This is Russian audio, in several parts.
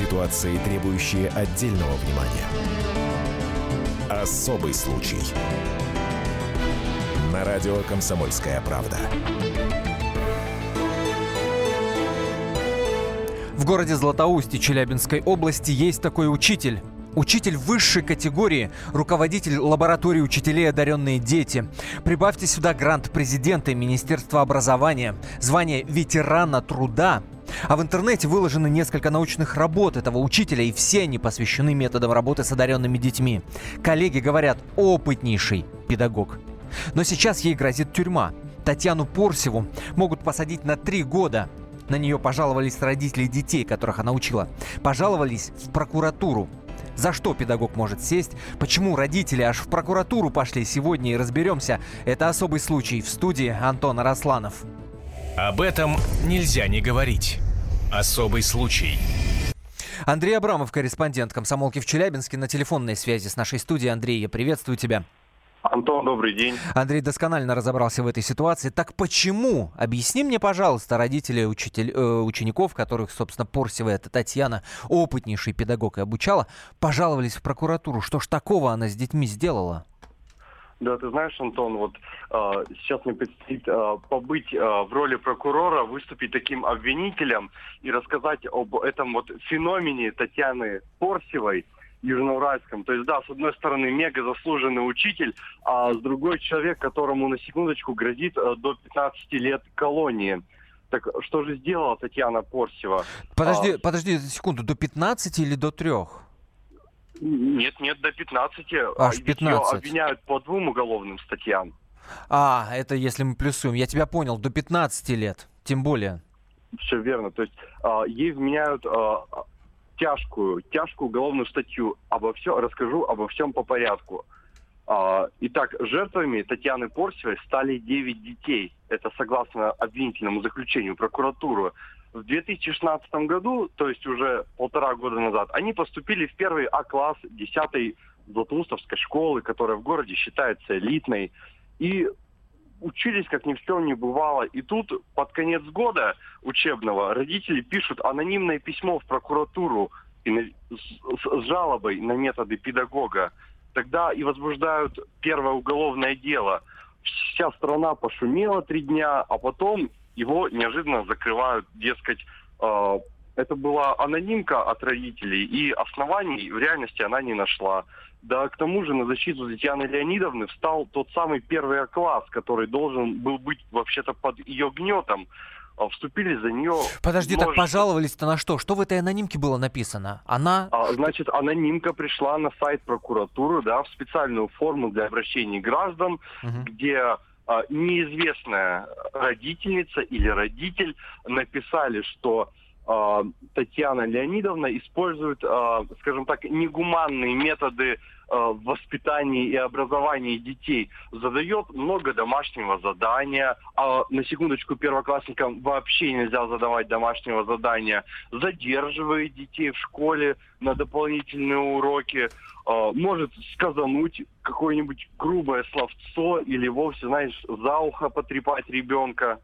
Ситуации, требующие отдельного внимания. Особый случай. На радио «Комсомольская правда». В городе Златоусте Челябинской области есть такой учитель. Учитель высшей категории, руководитель лаборатории учителей «Одаренные дети». Прибавьте сюда грант президента и Министерства образования, звание ветерана труда. А в интернете выложены несколько научных работ этого учителя, и все они посвящены методам работы с одаренными детьми. Коллеги говорят, опытнейший педагог. Но сейчас ей грозит тюрьма. Татьяну Порсеву могут посадить на три года. На нее пожаловались родители детей, которых она учила. Пожаловались в прокуратуру. За что педагог может сесть? Почему родители аж в прокуратуру пошли сегодня и разберемся? Это особый случай в студии Антона Росланов. Об этом нельзя не говорить. Особый случай. Андрей Абрамов, корреспондент комсомолки в Челябинске, на телефонной связи с нашей студией. Андрей, я приветствую тебя. Антон, добрый день. Андрей досконально разобрался в этой ситуации. Так почему? Объясни мне, пожалуйста, родители учитель, э, учеников, которых, собственно, Порсева, это Татьяна, опытнейший педагог и обучала, пожаловались в прокуратуру. Что ж такого она с детьми сделала? Да, ты знаешь, Антон, вот э, сейчас мне предстоит э, побыть э, в роли прокурора, выступить таким обвинителем и рассказать об этом вот феномене Татьяны Порсевой – Южноуральском. То есть, да, с одной стороны, мега заслуженный учитель, а с другой человек, которому на секундочку грозит до 15 лет колонии. Так что же сделала Татьяна Порсева? Подожди, а... подожди секунду, до 15 или до 3? Нет, нет, до 15. Аж 15. Ее обвиняют по двум уголовным статьям. А, это если мы плюсуем. Я тебя понял, до 15 лет, тем более. Все верно. То есть э, ей вменяют э, тяжкую, тяжкую уголовную статью. Обо всем расскажу обо всем по порядку. А, итак, жертвами Татьяны Порсевой стали 9 детей. Это согласно обвинительному заключению прокуратуры. В 2016 году, то есть уже полтора года назад, они поступили в первый А-класс 10-й Златоустовской школы, которая в городе считается элитной. И учились, как ни в чем не бывало. И тут под конец года учебного родители пишут анонимное письмо в прокуратуру с, с жалобой на методы педагога. Тогда и возбуждают первое уголовное дело. Вся страна пошумела три дня, а потом его неожиданно закрывают, дескать, э, это была анонимка от родителей, и оснований в реальности она не нашла. Да, к тому же на защиту Татьяны Леонидовны встал тот самый первый класс, который должен был быть вообще-то под ее гнетом. А, вступили за нее... Подожди, множество... так пожаловались-то на что? Что в этой анонимке было написано? Она... А, значит, анонимка пришла на сайт прокуратуры, да, в специальную форму для обращений граждан, угу. где неизвестная родительница или родитель написали, что а, Татьяна Леонидовна использует, а, скажем так, негуманные методы а, в воспитании и образовании детей. Задает много домашнего задания, а на секундочку первоклассникам вообще нельзя задавать домашнего задания. Задерживает детей в школе на дополнительные уроки, может сказануть какое-нибудь грубое словцо или вовсе, знаешь, за ухо потрепать ребенка.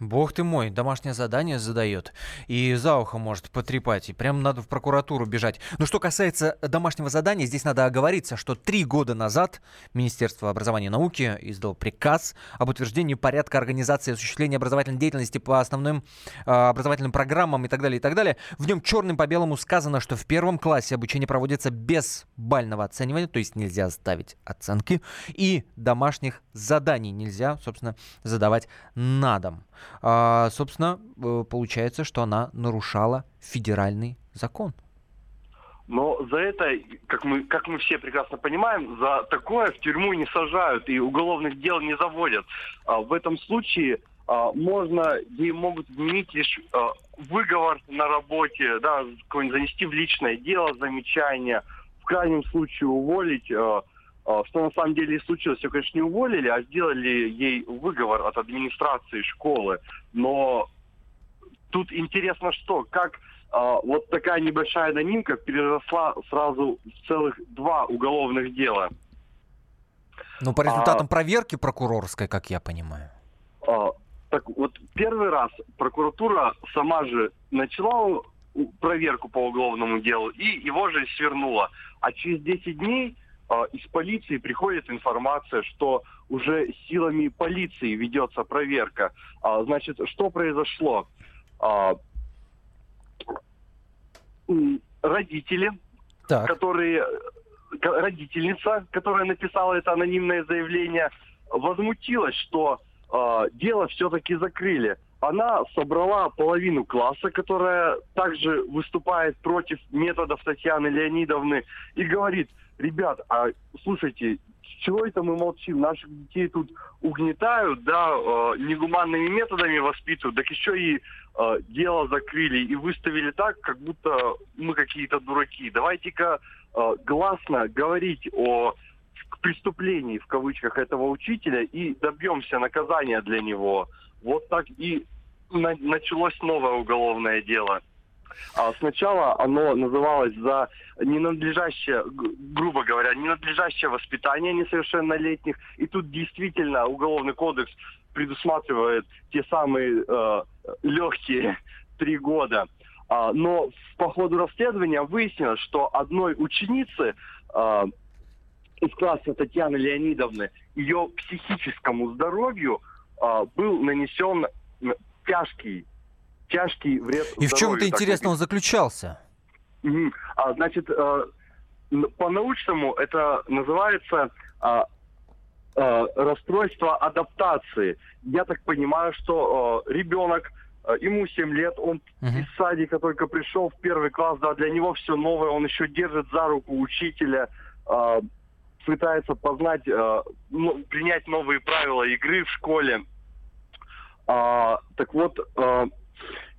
Бог ты мой, домашнее задание задает. И за ухо может потрепать. И прям надо в прокуратуру бежать. Но что касается домашнего задания, здесь надо оговориться, что три года назад Министерство образования и науки издал приказ об утверждении порядка организации и осуществления образовательной деятельности по основным э, образовательным программам и так далее, и так далее. В нем черным по белому сказано, что в первом классе обучение проводится без бального оценивания, то есть нельзя ставить оценки, и домашних заданий нельзя, собственно, задавать на дом а, собственно, э, получается, что она нарушала федеральный закон. Но за это, как мы, как мы все прекрасно понимаем, за такое в тюрьму не сажают и уголовных дел не заводят. А в этом случае а, можно, ей могут вменить лишь а, выговор на работе, да, занести в личное дело замечание, в крайнем случае уволить. А, что на самом деле и случилось. Ее, конечно, не уволили, а сделали ей выговор от администрации школы. Но тут интересно что, как а, вот такая небольшая анонимка переросла сразу в целых два уголовных дела. Ну, по результатам а, проверки прокурорской, как я понимаю. А, так вот, первый раз прокуратура сама же начала проверку по уголовному делу, и его же свернуло. А через 10 дней из полиции приходит информация, что уже силами полиции ведется проверка. А, значит, что произошло? А, родители, так. которые родительница, которая написала это анонимное заявление, возмутилась, что э, дело все-таки закрыли. Она собрала половину класса, которая также выступает против методов Татьяны Леонидовны, и говорит, ребят, а слушайте, чего это мы молчим? Наших детей тут угнетают, да, э, негуманными методами воспитывают, так еще и э, дело закрыли и выставили так, как будто мы какие-то дураки. Давайте-ка э, гласно говорить о преступлении, в кавычках, этого учителя и добьемся наказания для него. Вот так и на- началось новое уголовное дело. А сначала оно называлось за ненадлежащее, грубо говоря, ненадлежащее воспитание несовершеннолетних. И тут действительно Уголовный кодекс предусматривает те самые э, легкие три года. А, но по ходу расследования выяснилось, что одной ученицы э, из класса Татьяны Леонидовны, ее психическому здоровью э, был нанесен тяжкий тяжкий вред И в чем-то интересно он заключался? А, значит, э, по-научному это называется а, а, расстройство адаптации. Я так понимаю, что э, ребенок, э, ему 7 лет, он uh-huh. из садика только пришел в первый класс, да, для него все новое, он еще держит за руку учителя, пытается познать, ну, принять новые правила игры в школе. Так вот,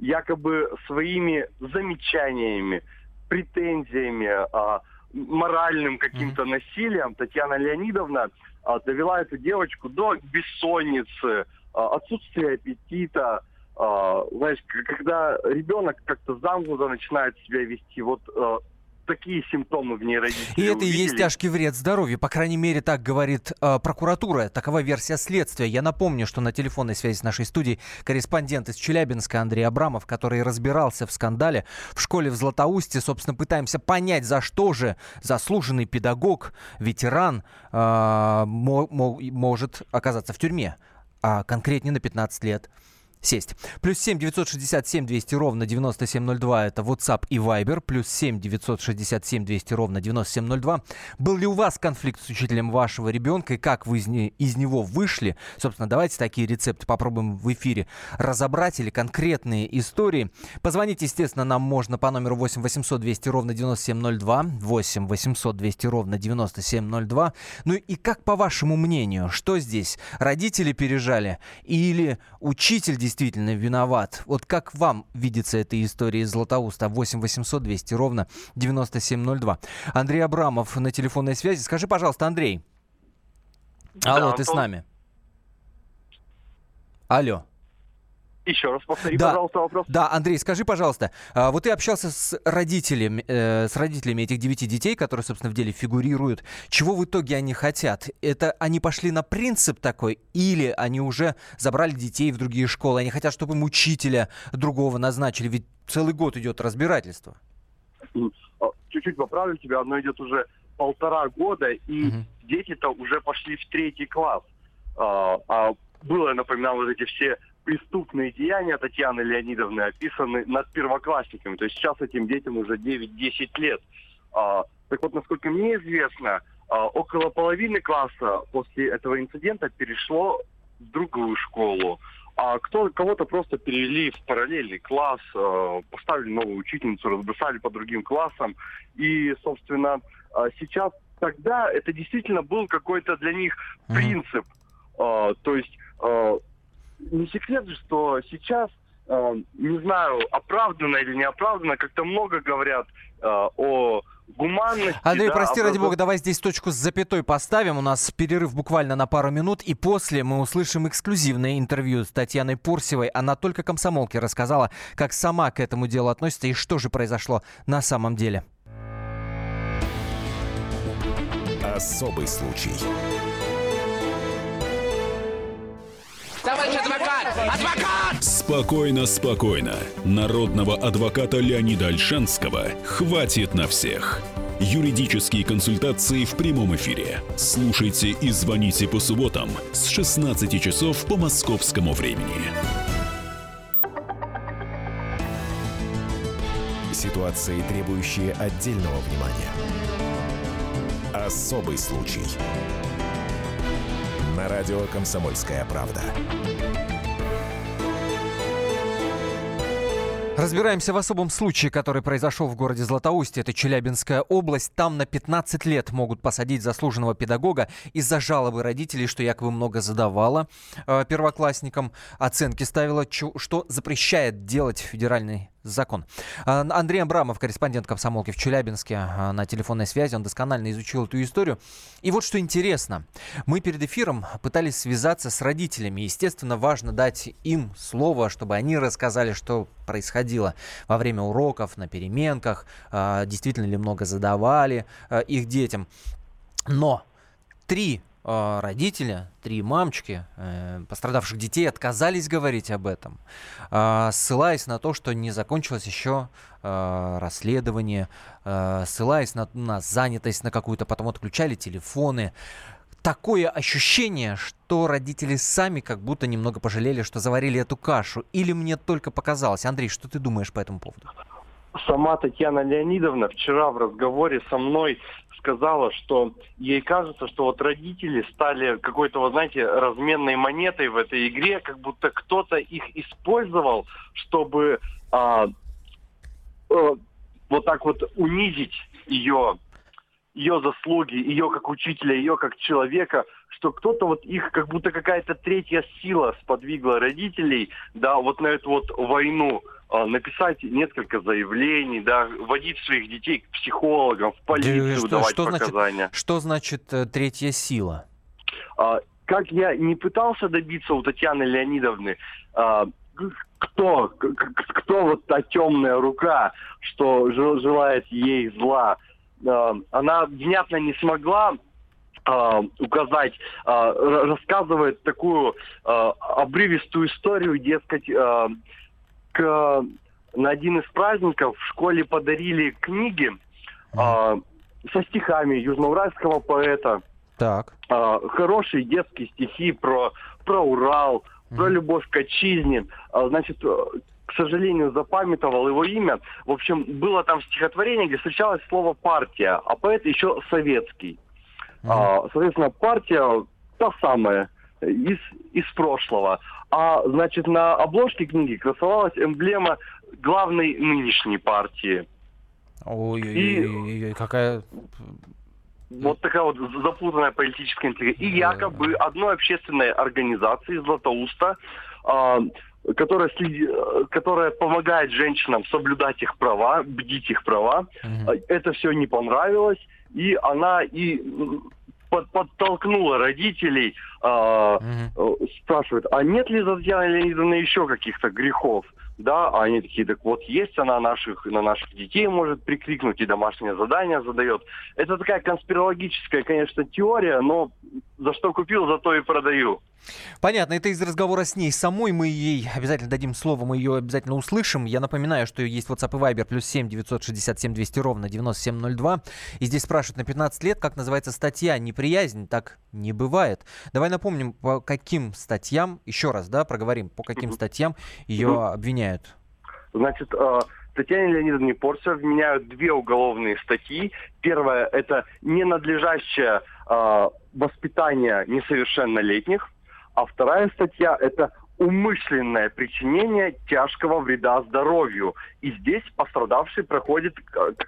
якобы своими замечаниями, претензиями, а, моральным каким-то mm-hmm. насилием Татьяна Леонидовна а, довела эту девочку до бессонницы, а, отсутствия аппетита. А, знаешь, когда ребенок как-то замкнуто начинает себя вести, вот а, такие симптомы в ней родители И это увидели. и есть тяжкий вред здоровью. По крайней мере, так говорит э, прокуратура. Такова версия следствия. Я напомню, что на телефонной связи с нашей студией корреспондент из Челябинска Андрей Абрамов, который разбирался в скандале в школе в Златоусте. Собственно, пытаемся понять, за что же заслуженный педагог, ветеран э, мо- мо- может оказаться в тюрьме. А конкретнее на 15 лет сесть. Плюс 7 967 200 ровно 9702 это WhatsApp и Viber. Плюс 7 967 200 ровно 9702. Был ли у вас конфликт с учителем вашего ребенка и как вы из, не, из него вышли? Собственно, давайте такие рецепты попробуем в эфире разобрать или конкретные истории. Позвонить, естественно, нам можно по номеру 8 800 200 ровно 9702. 8 800 200 ровно 9702. Ну и как по вашему мнению, что здесь? Родители пережали или учитель действительно действительно виноват. Вот как вам видится эта история из Златоуста? 8 800 200 ровно 9702. Андрей Абрамов на телефонной связи. Скажи, пожалуйста, Андрей. Алло, да, ты Антон... с нами? Алло. Еще раз повтори, да, пожалуйста, вопрос. Да, Андрей, скажи, пожалуйста, а, вот ты общался с родителями, э, с родителями этих девяти детей, которые, собственно, в деле фигурируют. Чего в итоге они хотят? Это они пошли на принцип такой, или они уже забрали детей в другие школы? Они хотят, чтобы им учителя другого назначили? Ведь целый год идет разбирательство. А, чуть-чуть поправлю тебя, оно идет уже полтора года, и угу. дети-то уже пошли в третий класс. А, а было, я напоминал, вот эти все преступные деяния Татьяны Леонидовны описаны над первоклассниками. То есть сейчас этим детям уже 9-10 лет. А, так вот, насколько мне известно, а, около половины класса после этого инцидента перешло в другую школу. А кто, кого-то просто перевели в параллельный класс, а, поставили новую учительницу, разбросали по другим классам. И, собственно, а, сейчас тогда это действительно был какой-то для них принцип. А, то есть не секрет же, что сейчас, э, не знаю, оправданно или неоправданно, как-то много говорят э, о гуманности. Андрей, да, прости, ради бога, давай здесь точку с запятой поставим. У нас перерыв буквально на пару минут, и после мы услышим эксклюзивное интервью с Татьяной Пурсевой. Она только комсомолке рассказала, как сама к этому делу относится и что же произошло на самом деле. Особый случай. Товарищ адвокат! Адвокат! Спокойно, спокойно. Народного адвоката Леонида Альшанского хватит на всех. Юридические консультации в прямом эфире. Слушайте и звоните по субботам с 16 часов по московскому времени. Ситуации, требующие отдельного внимания. Особый случай. Радио «Комсомольская правда». Разбираемся в особом случае, который произошел в городе Златоусте. Это Челябинская область. Там на 15 лет могут посадить заслуженного педагога из-за жалобы родителей, что якобы много задавала э, первоклассникам. Оценки ставила, что запрещает делать федеральный закон. А, Андрей Абрамов, корреспондент комсомолки в Челябинске, а, на телефонной связи. Он досконально изучил эту историю. И вот что интересно. Мы перед эфиром пытались связаться с родителями. Естественно, важно дать им слово, чтобы они рассказали, что происходило во время уроков, на переменках, а, действительно ли много задавали их детям. Но три родители, три мамочки э, пострадавших детей отказались говорить об этом, э, ссылаясь на то, что не закончилось еще э, расследование, э, ссылаясь на, на занятость на какую-то, потом отключали телефоны. Такое ощущение, что родители сами как будто немного пожалели, что заварили эту кашу. Или мне только показалось. Андрей, что ты думаешь по этому поводу? Сама Татьяна Леонидовна вчера в разговоре со мной сказала, что ей кажется, что вот родители стали какой-то, вот знаете, разменной монетой в этой игре, как будто кто-то их использовал, чтобы а, а, вот так вот унизить ее, ее заслуги, ее как учителя, ее как человека, что кто-то вот их, как будто какая-то третья сила сподвигла родителей, да, вот на эту вот войну написать несколько заявлений, да, водить своих детей к психологам, в полицию, что, давать что показания. Значит, что значит э, третья сила? А, как я не пытался добиться у Татьяны Леонидовны, а, кто, кто вот та темная рука, что желает ей зла, а, она внятно не смогла указать, рассказывает такую обрывистую историю, дескать, к, на один из праздников в школе подарили книги э, со стихами южноуральского поэта. Так. Э, хорошие детские стихи про, про Урал, mm-hmm. про любовь к отчизне. Э, значит, к сожалению, запамятовал его имя. В общем, было там стихотворение, где встречалось слово «партия», а поэт еще советский. Mm-hmm. Соответственно, партия та самая – из, из прошлого. А, значит, на обложке книги красовалась эмблема главной нынешней партии. Ой, какая... Вот такая вот запутанная политическая интрига. И якобы одной общественной организации Златоуста, э, которая, следи, которая помогает женщинам соблюдать их права, бдить их права, угу. это все не понравилось, и она и под, подтолкнула родителей, э, угу. спрашивает, а нет ли за Татьяны Леонидовны еще каких-то грехов? Да, а они такие, так вот есть она наших, на наших детей может прикрикнуть и домашнее задание задает. Это такая конспирологическая, конечно, теория, но за что купил, за то и продаю. Понятно, это из разговора с ней самой. Мы ей обязательно дадим слово, мы ее обязательно услышим. Я напоминаю, что есть WhatsApp и Viber плюс 7 967 200 ровно 9702. И здесь спрашивают на 15 лет, как называется статья «Неприязнь». Так не бывает. Давай напомним, по каким статьям, еще раз, да, проговорим, по каким статьям ее обвиняют. Значит, э, Татьяне Леонидовне Порцев вменяют две уголовные статьи. Первая – это ненадлежащее э, воспитание несовершеннолетних. А вторая статья – это умышленное причинение тяжкого вреда здоровью. И здесь пострадавший проходит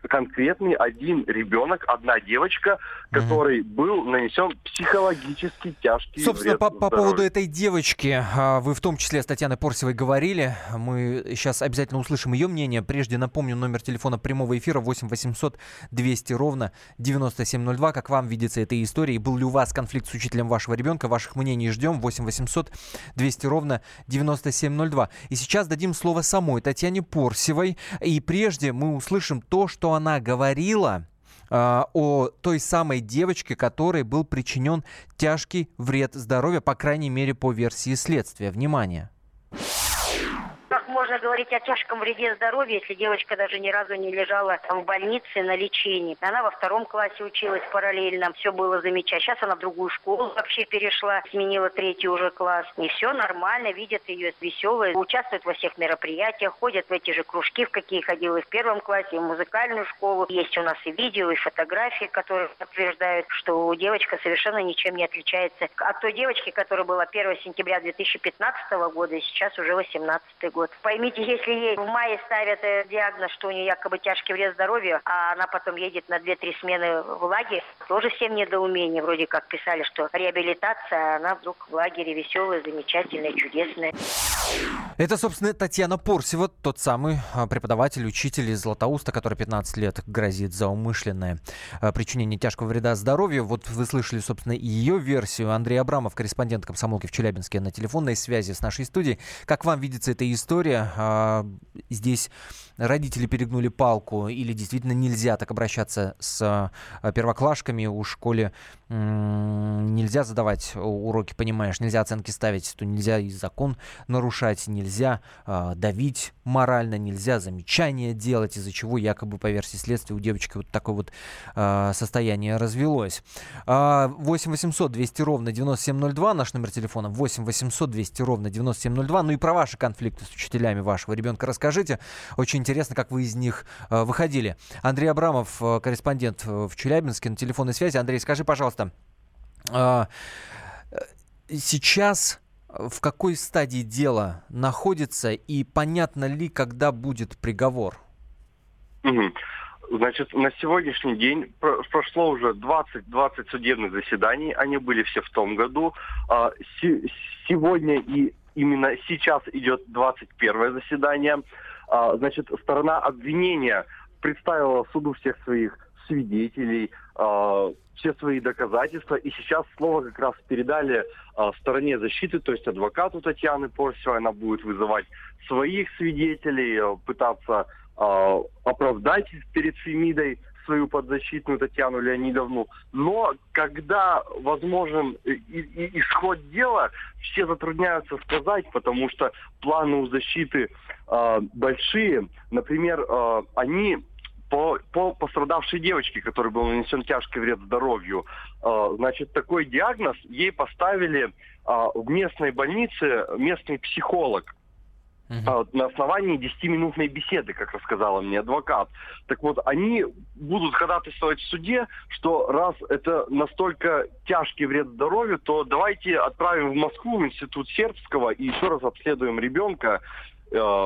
конкретный один ребенок, одна девочка, который угу. был нанесен психологически тяжкий Собственно, вред по, по поводу этой девочки, а, вы в том числе с Татьяной Порсевой говорили. Мы сейчас обязательно услышим ее мнение. Прежде напомню номер телефона прямого эфира 8 800 200 ровно 9702. Как вам видится эта история? был ли у вас конфликт с учителем вашего ребенка? Ваших мнений ждем. 8 800 200 ровно 9702. И сейчас дадим слово самой Татьяне Порсевой. И прежде мы услышим то, что она говорила э, о той самой девочке, которой был причинен тяжкий вред здоровью, по крайней мере, по версии следствия. Внимание можно говорить о тяжком вреде здоровья, если девочка даже ни разу не лежала в больнице на лечении. Она во втором классе училась параллельно, все было замечательно. Сейчас она в другую школу вообще перешла, сменила третий уже класс. И все нормально, видят ее веселой, участвует во всех мероприятиях, ходят в эти же кружки, в какие ходила и в первом классе, и в музыкальную школу. Есть у нас и видео, и фотографии, которые подтверждают, что девочка совершенно ничем не отличается от той девочки, которая была 1 сентября 2015 года, и сейчас уже 18 год. Поймите, если ей в мае ставят э, диагноз, что у нее якобы тяжкий вред здоровью, а она потом едет на 2-3 смены в лагерь, тоже всем недоумение. Вроде как писали, что реабилитация, а она вдруг в лагере веселая, замечательная, чудесная. Это, собственно, Татьяна Порсева, тот самый а, преподаватель, учитель из Златоуста, который 15 лет грозит за умышленное а, причинение тяжкого вреда здоровью. Вот вы слышали, собственно, ее версию. Андрей Абрамов, корреспондент комсомолки в Челябинске, на телефонной связи с нашей студией. Как вам видится эта история? А, здесь родители перегнули палку или действительно нельзя так обращаться с первоклашками у школе нельзя задавать уроки, понимаешь, нельзя оценки ставить, то нельзя и закон нарушать, нельзя э, давить морально, нельзя замечания делать, из-за чего якобы по версии следствия у девочки вот такое вот э, состояние развелось. Э, 8 800 200 ровно 9702, наш номер телефона 8 800 200 ровно 9702. Ну и про ваши конфликты с учителями вашего ребенка расскажите. Очень интересно, как вы из них э, выходили. Андрей Абрамов, э, корреспондент в Челябинске на телефонной связи. Андрей, скажи, пожалуйста, э, сейчас в какой стадии дела находится и понятно ли, когда будет приговор? Значит, на сегодняшний день прошло уже 20, 20 судебных заседаний, они были все в том году. А, сегодня и именно сейчас идет 21 заседание. А, значит, сторона обвинения представила суду всех своих свидетелей, э, все свои доказательства. И сейчас слово как раз передали э, стороне защиты, то есть адвокату Татьяны Порсевой. Она будет вызывать своих свидетелей, э, пытаться э, оправдать перед Фемидой свою подзащитную Татьяну Леонидовну. Но когда возможен и, исход дела, все затрудняются сказать, потому что планы у защиты э, большие. Например, э, они по, по пострадавшей девочке, которой был нанесен тяжкий вред здоровью. Э, значит, такой диагноз ей поставили э, в местной больнице местный психолог. Uh-huh. на основании 10-минутной беседы, как рассказала мне адвокат. Так вот, они будут ходатайствовать в суде, что раз это настолько тяжкий вред здоровью, то давайте отправим в Москву, в институт сербского, и еще раз обследуем ребенка,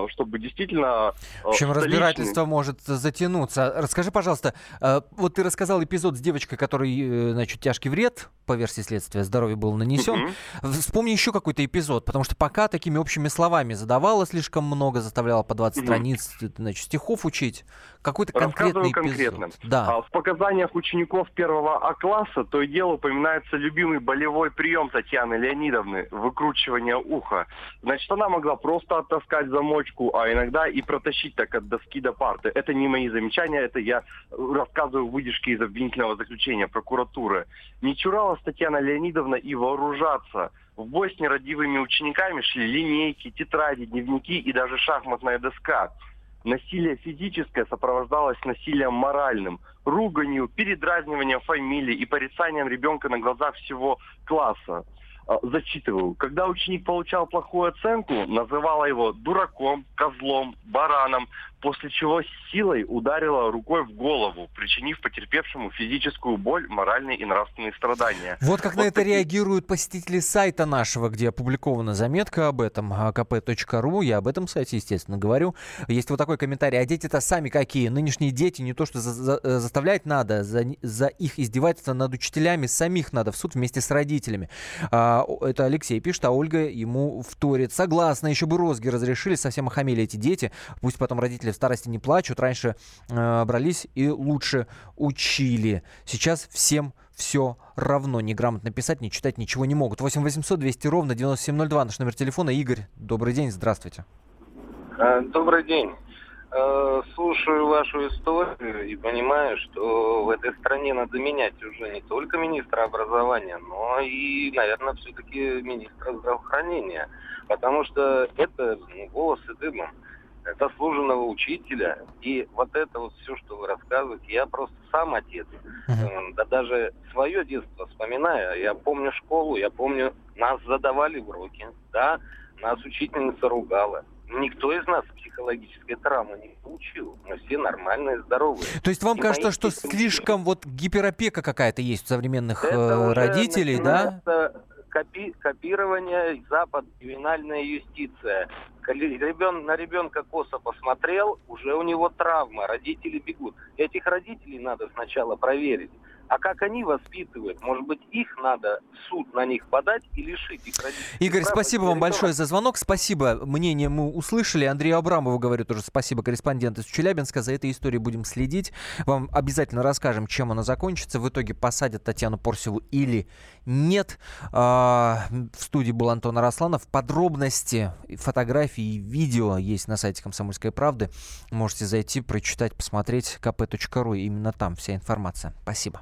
чтобы действительно... Э, в общем, столичный... разбирательство может затянуться. Расскажи, пожалуйста, э, вот ты рассказал эпизод с девочкой, которой, значит, тяжкий вред, по версии следствия, здоровью был нанесен. Вспомни еще какой-то эпизод, потому что пока такими общими словами задавала слишком много, заставляла по 20 угу. страниц, значит, стихов учить. Какой-то конкретный эпизод. конкретно. Да. А, в показаниях учеников первого А-класса то и дело упоминается любимый болевой прием Татьяны Леонидовны – выкручивание уха. Значит, она могла просто оттаскать замочку, а иногда и протащить так от доски до парты. Это не мои замечания, это я рассказываю выдержки из обвинительного заключения прокуратуры. Не чуралась Татьяна Леонидовна и вооружаться. В бой с нерадивыми учениками шли линейки, тетради, дневники и даже шахматная доска. Насилие физическое сопровождалось насилием моральным, руганью, передразниванием фамилии и порицанием ребенка на глазах всего класса. А, зачитываю. Когда ученик получал плохую оценку, называла его дураком, козлом, бараном, после чего силой ударила рукой в голову, причинив потерпевшему физическую боль, моральные и нравственные страдания. Вот как вот на это такие... реагируют посетители сайта нашего, где опубликована заметка об этом, kp.ru. Я об этом сайте, естественно, говорю. Есть вот такой комментарий. А дети-то сами какие? Нынешние дети не то, что за за э, заставлять надо, за, за их издевательство над учителями самих надо в суд вместе с родителями. А, это Алексей пишет, а Ольга ему вторит. Согласна, еще бы розги разрешили, совсем охамели эти дети. Пусть потом родители старости не плачут. Раньше э, брались и лучше учили. Сейчас всем все равно. Неграмотно писать, не читать ничего не могут. 8 800 200 ровно 9702 наш номер телефона. Игорь, добрый день, здравствуйте. Э, добрый день. Э, слушаю вашу историю и понимаю, что в этой стране надо менять уже не только министра образования, но и, наверное, все-таки министра здравоохранения. Потому что это ну, волосы дымом заслуженного учителя. И вот это вот все, что вы рассказываете, я просто сам отец. Uh-huh. Да даже свое детство вспоминаю. Я помню школу, я помню, нас задавали уроки, да, нас учительница ругала. Никто из нас психологической травмы не получил. Мы все нормальные, здоровые. То есть вам и кажется, что слишком вот гиперопека какая-то есть у современных это родителей, да? Копи копирование Запад, криминальная юстиция. Ребен, на ребенка косо посмотрел, уже у него травма, родители бегут. Этих родителей надо сначала проверить. А как они воспитывают? Может быть, их надо в суд на них подать и лишить их родителей? Игорь, прав, спасибо вам большое за звонок. Спасибо. Мнение мы услышали. Андрею Абрамову говорю тоже спасибо, корреспондент из Челябинска. За этой историей будем следить. Вам обязательно расскажем, чем она закончится. В итоге посадят Татьяну Порсеву или нет. А, в студии был Антон Арасланов. Подробности, фотографии и видео есть на сайте «Комсомольской правды». Можете зайти, прочитать, посмотреть kp.ru. Именно там вся информация. Спасибо.